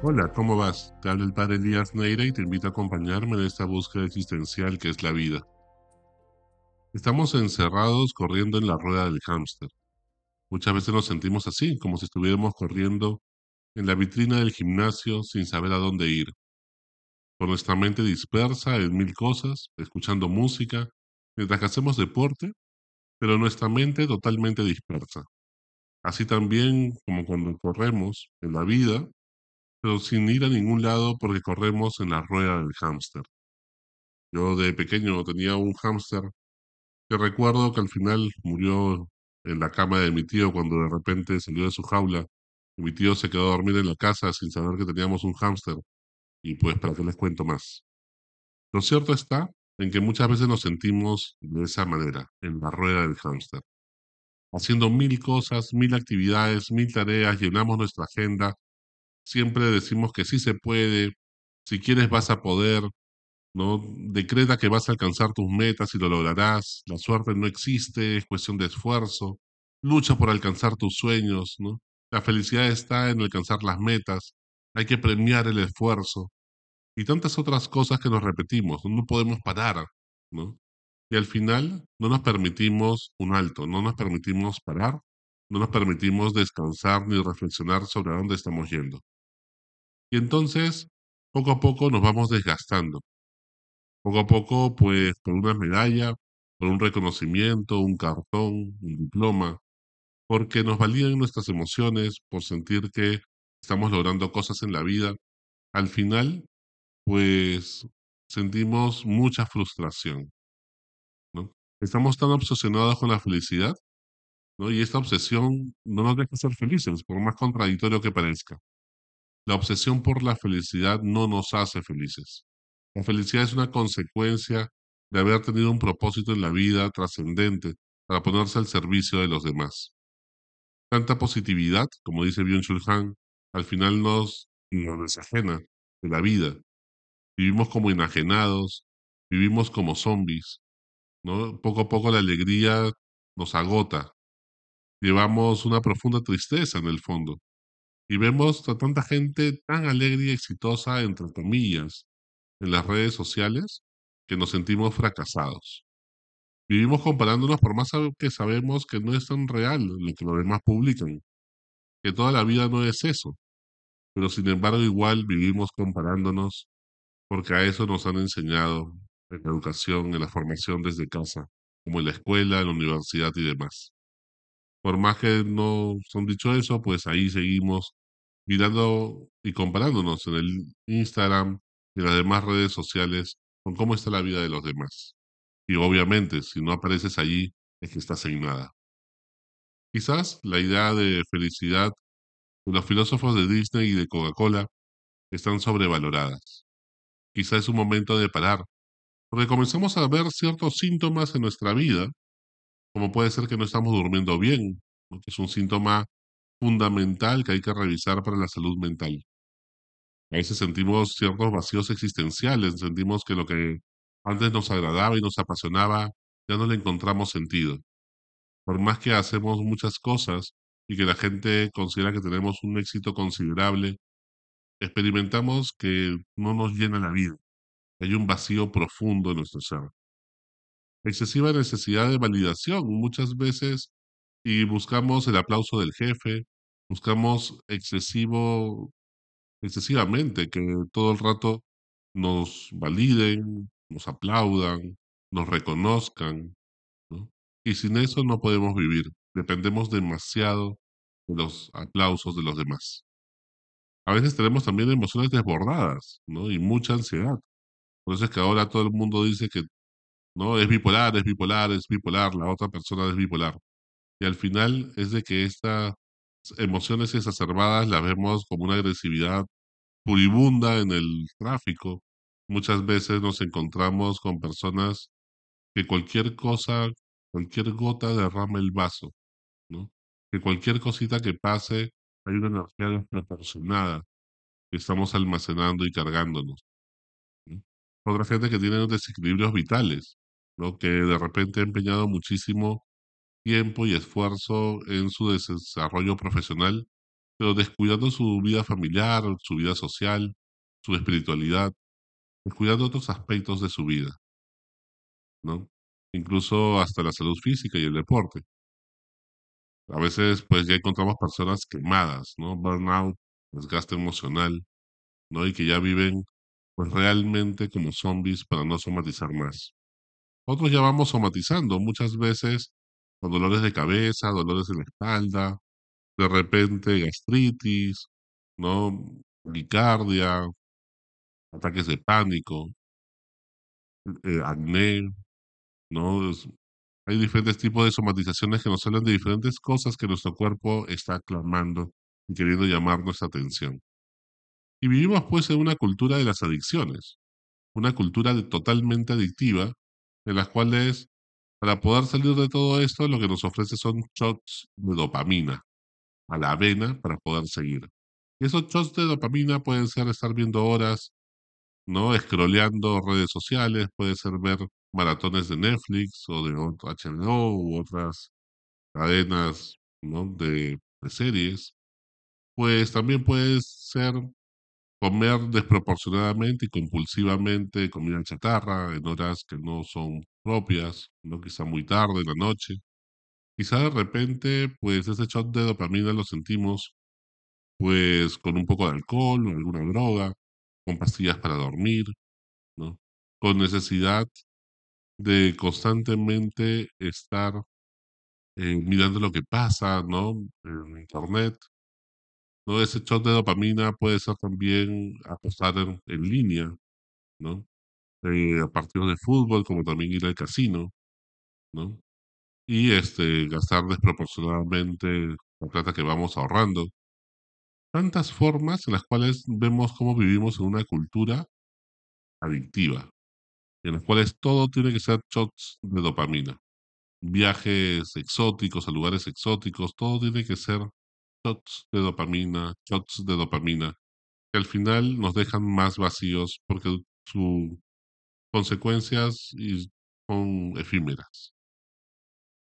Hola, ¿cómo vas? Te habla el padre Elías Neira y te invito a acompañarme en esta búsqueda existencial que es la vida. Estamos encerrados corriendo en la rueda del hámster. Muchas veces nos sentimos así, como si estuviéramos corriendo en la vitrina del gimnasio sin saber a dónde ir. Con nuestra mente dispersa en mil cosas, escuchando música, mientras que hacemos deporte, pero nuestra mente totalmente dispersa. Así también como cuando corremos en la vida, pero sin ir a ningún lado porque corremos en la rueda del hámster. Yo de pequeño tenía un hámster que recuerdo que al final murió en la cama de mi tío cuando de repente salió de su jaula mi tío se quedó a dormir en la casa sin saber que teníamos un hámster. Y pues, ¿para qué les cuento más? Lo cierto está en que muchas veces nos sentimos de esa manera, en la rueda del hámster. Haciendo mil cosas, mil actividades, mil tareas, llenamos nuestra agenda, siempre decimos que sí se puede, si quieres vas a poder, ¿no? Decreta que vas a alcanzar tus metas y lo lograrás, la suerte no existe, es cuestión de esfuerzo, lucha por alcanzar tus sueños, ¿no? La felicidad está en alcanzar las metas, hay que premiar el esfuerzo y tantas otras cosas que nos repetimos, no podemos parar, ¿no? Y al final no nos permitimos un alto, no nos permitimos parar, no nos permitimos descansar ni reflexionar sobre a dónde estamos yendo. Y entonces, poco a poco nos vamos desgastando. Poco a poco, pues, por una medalla, por un reconocimiento, un cartón, un diploma, porque nos validan nuestras emociones, por sentir que estamos logrando cosas en la vida, al final, pues, sentimos mucha frustración. Estamos tan obsesionados con la felicidad, ¿no? Y esta obsesión no nos deja ser felices, por más contradictorio que parezca. La obsesión por la felicidad no nos hace felices. La felicidad es una consecuencia de haber tenido un propósito en la vida trascendente para ponerse al servicio de los demás. Tanta positividad, como dice Byung-Chul Han, al final nos, nos desajena de la vida. Vivimos como enajenados, vivimos como zombies. Poco a poco la alegría nos agota. Llevamos una profunda tristeza en el fondo. Y vemos a tanta gente tan alegre y exitosa, entre comillas, en las redes sociales, que nos sentimos fracasados. Vivimos comparándonos por más que sabemos que no es tan real lo que los demás publican, que toda la vida no es eso, pero sin embargo igual vivimos comparándonos porque a eso nos han enseñado en la educación, en la formación desde casa, como en la escuela, en la universidad y demás. Por más que no son dicho eso, pues ahí seguimos mirando y comparándonos en el Instagram y en las demás redes sociales con cómo está la vida de los demás. Y obviamente, si no apareces allí, es que estás en nada. Quizás la idea de felicidad de los filósofos de Disney y de Coca-Cola están sobrevaloradas. Quizás es un momento de parar, porque comenzamos a ver ciertos síntomas en nuestra vida, como puede ser que no estamos durmiendo bien, que es un síntoma fundamental que hay que revisar para la salud mental. A veces sentimos ciertos vacíos existenciales, sentimos que lo que antes nos agradaba y nos apasionaba, ya no le encontramos sentido. Por más que hacemos muchas cosas y que la gente considera que tenemos un éxito considerable, experimentamos que no nos llena la vida. Hay un vacío profundo en nuestro ser. Excesiva necesidad de validación muchas veces y buscamos el aplauso del jefe, buscamos excesivo, excesivamente que todo el rato nos validen, nos aplaudan, nos reconozcan, Y sin eso no podemos vivir, dependemos demasiado de los aplausos de los demás. A veces tenemos también emociones desbordadas, ¿no? Y mucha ansiedad. Por eso es que ahora todo el mundo dice que no es bipolar, es bipolar, es bipolar, la otra persona es bipolar. Y al final es de que estas emociones exacerbadas las vemos como una agresividad puribunda en el tráfico. Muchas veces nos encontramos con personas que cualquier cosa, cualquier gota derrama el vaso. Que cualquier cosita que pase hay una energía desproporcionada que estamos almacenando y cargándonos. Otra gente que tiene desequilibrios vitales, ¿no? Que de repente ha empeñado muchísimo tiempo y esfuerzo en su desarrollo profesional pero descuidando su vida familiar, su vida social, su espiritualidad, descuidando otros aspectos de su vida, ¿no? Incluso hasta la salud física y el deporte. A veces, pues ya encontramos personas quemadas, ¿no? Burnout, desgaste emocional, ¿no? Y que ya viven, pues realmente como zombies para no somatizar más. Otros ya vamos somatizando, muchas veces dolores de cabeza, dolores en la espalda, de repente gastritis, ¿no? Bicardia, ataques de pánico, eh, acné, ¿no? hay diferentes tipos de somatizaciones que nos hablan de diferentes cosas que nuestro cuerpo está clamando y queriendo llamar nuestra atención. Y vivimos pues en una cultura de las adicciones, una cultura totalmente adictiva, en las cuales para poder salir de todo esto lo que nos ofrece son shots de dopamina a la avena para poder seguir. esos shots de dopamina pueden ser estar viendo horas, ¿no? Scrolleando redes sociales, puede ser ver maratones de Netflix o de HBO u otras cadenas ¿no? de series, pues también puede ser comer desproporcionadamente y compulsivamente comida chatarra en horas que no son propias, no quizá muy tarde en la noche. Quizá de repente, pues ese shot de dopamina lo sentimos pues con un poco de alcohol o alguna droga, con pastillas para dormir, ¿no? Con necesidad de constantemente estar eh, mirando lo que pasa, ¿no? En internet. ¿No? Ese shot de dopamina puede ser también apostar en, línea, ¿no? Eh, a partidos de fútbol, como también ir al casino, ¿no? Y este, gastar desproporcionadamente la plata que vamos ahorrando. Tantas formas en las cuales vemos cómo vivimos en una cultura adictiva, en las cuales todo tiene que ser shots de dopamina. Viajes exóticos a lugares exóticos, todo tiene que ser shots de dopamina, shots de dopamina, que al final nos dejan más vacíos porque sus consecuencias son efímeras.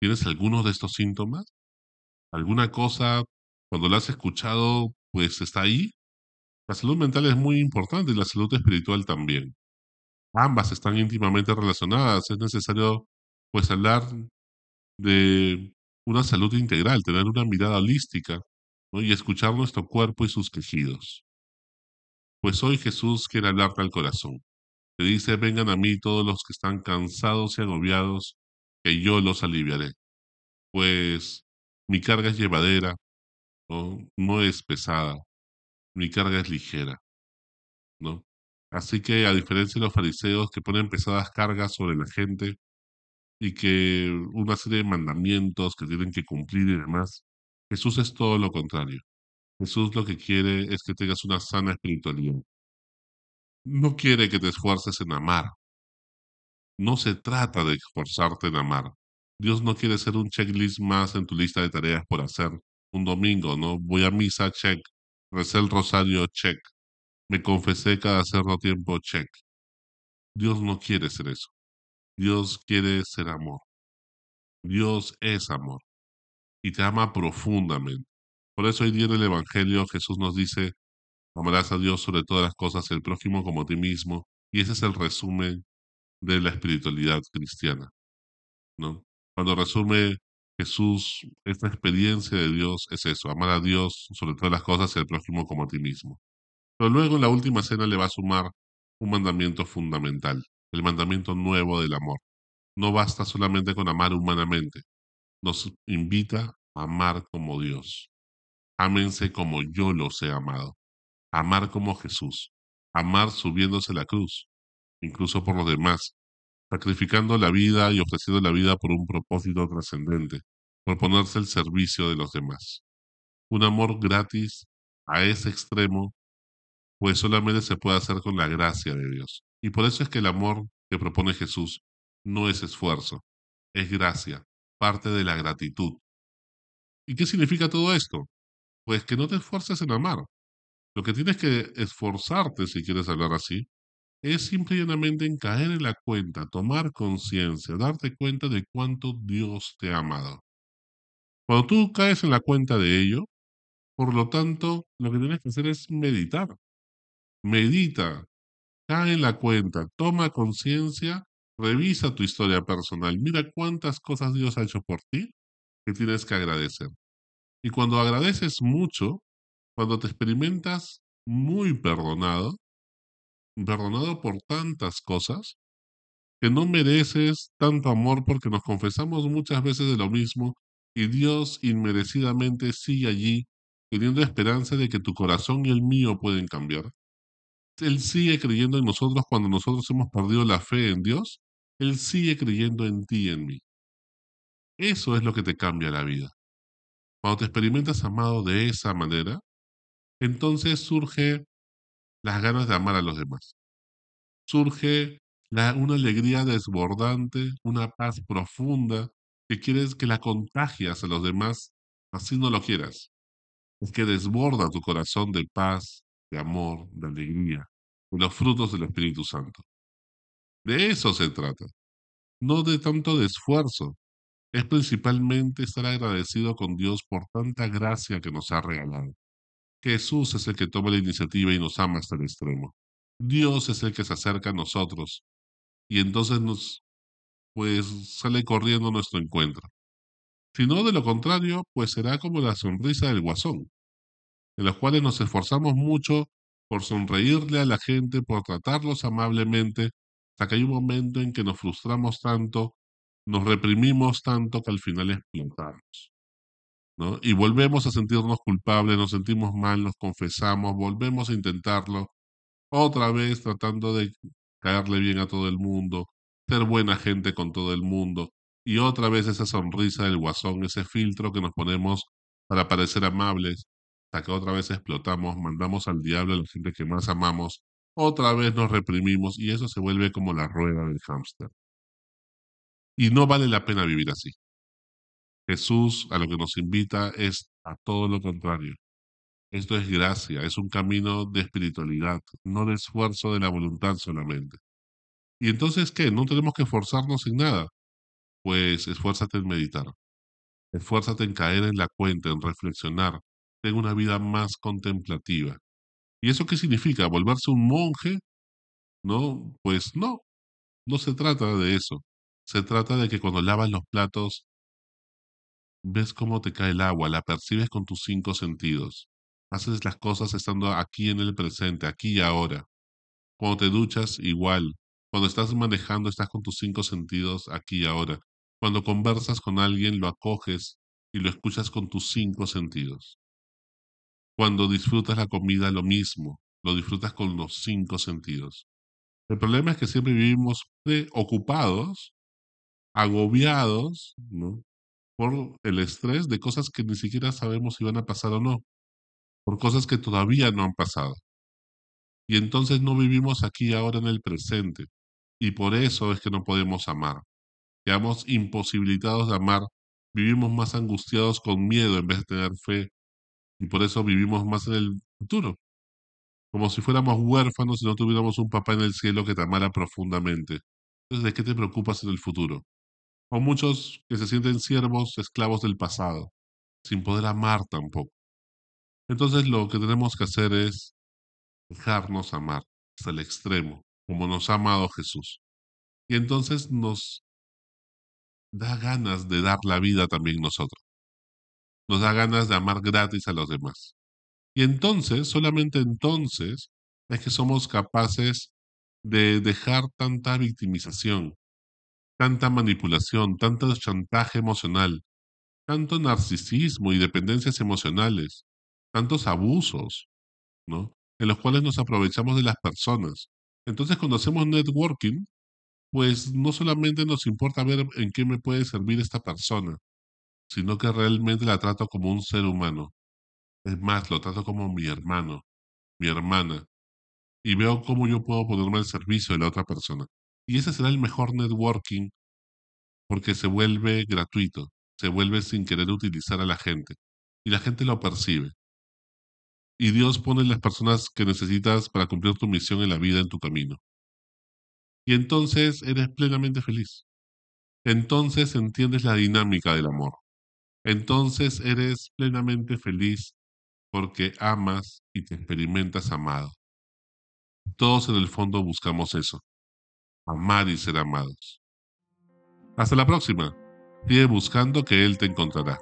¿Tienes alguno de estos síntomas? ¿Alguna cosa, cuando la has escuchado, pues está ahí? La salud mental es muy importante y la salud espiritual también ambas están íntimamente relacionadas. Es necesario, pues, hablar de una salud integral, tener una mirada holística y escuchar nuestro cuerpo y sus quejidos. Pues hoy Jesús quiere hablarte al corazón. Te dice, vengan a mí todos los que están cansados y agobiados, que yo los aliviaré. Pues mi carga es llevadera, no es pesada, mi carga es ligera. ¿no? Así que a diferencia de los fariseos que ponen pesadas cargas sobre la gente y que una serie de mandamientos que tienen que cumplir y demás, Jesús es todo lo contrario. Jesús lo que quiere es que tengas una sana espiritualidad. No quiere que te esfuerces en amar. No se trata de esforzarte en amar. Dios no quiere ser un checklist más en tu lista de tareas por hacer. Un domingo, ¿no? Voy a misa, check. Recé el rosario, check. Me confesé cada cierto tiempo, check. Dios no quiere ser eso. Dios quiere ser amor. Dios es amor y te ama profundamente. Por eso hoy día en el Evangelio Jesús nos dice, amarás a Dios sobre todas las cosas, el prójimo como a ti mismo. Y ese es el resumen de la espiritualidad cristiana. Cuando resume Jesús esta experiencia de Dios, es eso, amar a Dios sobre todas las cosas y el prójimo como a ti mismo. Pero luego en la última cena le va a sumar un mandamiento fundamental, el mandamiento nuevo del amor. No basta solamente con amar humanamente, nos invita a amar como Dios. Ámense como yo los he amado. Amar como Jesús. Amar subiéndose la cruz, incluso por los demás, sacrificando la vida y ofreciendo la vida por un propósito trascendente, por ponerse al servicio de los demás. Un amor gratis a ese extremo pues solamente se puede hacer con la gracia de Dios. Y por eso es que el amor que propone Jesús no es esfuerzo, es gracia, parte de la gratitud. ¿Y qué significa todo esto? Pues que no te esfuerces en amar. Lo que tienes que esforzarte, si quieres hablar así, es simplemente en caer en la cuenta, tomar conciencia, darte cuenta de cuánto Dios te ha amado. Cuando tú caes en la cuenta de ello, Por lo tanto, lo que tienes que hacer es meditar. Medita, cae en la cuenta, toma conciencia, revisa tu historia personal, mira cuántas cosas Dios ha hecho por ti que tienes que agradecer. Y cuando agradeces mucho, cuando te experimentas muy perdonado, perdonado por tantas cosas, que no mereces tanto amor porque nos confesamos muchas veces de lo mismo y Dios inmerecidamente sigue allí teniendo esperanza de que tu corazón y el mío pueden cambiar. Él sigue creyendo en nosotros cuando nosotros hemos perdido la fe en Dios. Él sigue creyendo en ti y en mí. Eso es lo que te cambia la vida. Cuando te experimentas amado de esa manera, entonces surge las ganas de amar a los demás. Surge una alegría desbordante, una paz profunda que quieres que la contagias a los demás, así no lo quieras. Es que desborda tu corazón de paz, de amor, de alegría, de los frutos del Espíritu Santo. De eso se trata, no de tanto esfuerzo. Es principalmente estar agradecido con Dios por tanta gracia que nos ha regalado. Jesús es el que toma la iniciativa y nos ama hasta el extremo. Dios es el que se acerca a nosotros y entonces nos pues sale corriendo nuestro encuentro. Si no, de lo contrario, pues será como la sonrisa del guasón, en los cuales nos esforzamos mucho por sonreírle a la gente, por tratarlos amablemente, hasta que hay un momento en que nos frustramos tanto, nos reprimimos tanto que al final explotamos. ¿no? Y volvemos a sentirnos culpables, nos sentimos mal, nos confesamos, volvemos a intentarlo, otra vez tratando de caerle bien a todo el mundo, ser buena gente con todo el mundo, y otra vez esa sonrisa del guasón, ese filtro que nos ponemos para parecer amables, hasta que otra vez explotamos, mandamos al diablo a la gente que más amamos, otra vez nos reprimimos y eso se vuelve como la rueda del hámster. Y no vale la pena vivir así. Jesús a lo que nos invita es a todo lo contrario. Esto es gracia, es un camino de espiritualidad, no de esfuerzo de la voluntad solamente. ¿Y entonces qué? ¿No tenemos que esforzarnos en nada? Pues esfuérzate en meditar, esfuérzate en caer en la cuenta, en reflexionar, ten una vida más contemplativa. ¿Y eso qué significa? ¿Volverse un monje? No, pues no, no se trata de eso. Se trata de que cuando lavas los platos, ves cómo te cae el agua, la percibes con tus cinco sentidos. Haces las cosas estando aquí en el presente, aquí y ahora. Cuando te duchas, igual. Cuando estás manejando, estás con tus cinco sentidos aquí y ahora. Cuando conversas con alguien, lo acoges y lo escuchas con tus cinco sentidos. Cuando disfrutas la comida, lo mismo. Lo disfrutas con los cinco sentidos. El problema es que siempre vivimos ocupados, agobiados, ¿no? Por el estrés de cosas que ni siquiera sabemos si van a pasar o no por cosas que todavía no han pasado. Y entonces no vivimos aquí ahora en el presente. Y por eso es que no podemos amar. Quedamos imposibilitados de amar, vivimos más angustiados con miedo en vez de tener fe. Y por eso vivimos más en el futuro. Como si fuéramos huérfanos y no tuviéramos un papá en el cielo que te amara profundamente. Entonces, ¿de qué te preocupas en el futuro? O muchos que se sienten siervos, esclavos del pasado, sin poder amar tampoco. Entonces lo que tenemos que hacer es dejarnos amar hasta el extremo, como nos ha amado Jesús. Y entonces nos da ganas de dar la vida también nosotros. Nos da ganas de amar gratis a los demás. Y entonces, solamente entonces, es que somos capaces de dejar tanta victimización, tanta manipulación, tanto chantaje emocional, tanto narcisismo y dependencias emocionales, tantos abusos, ¿no? En los cuales nos aprovechamos de las personas. Entonces, cuando hacemos networking, pues no solamente nos importa ver en qué me puede servir esta persona, sino que realmente la trato como un ser humano. Es más, lo trato como mi hermano, mi hermana, y veo cómo yo puedo ponerme al servicio de la otra persona. Y ese será el mejor networking porque se vuelve gratuito, se vuelve sin querer utilizar a la gente, y la gente lo percibe y Dios pone las personas que necesitas para cumplir tu misión en la vida en tu camino. Y entonces eres plenamente feliz. Entonces entiendes la dinámica del amor. Entonces eres plenamente feliz porque amas y te experimentas amado. Todos en el fondo buscamos eso, amar y ser amados. Hasta la próxima. Sigue buscando que Él te encontrará.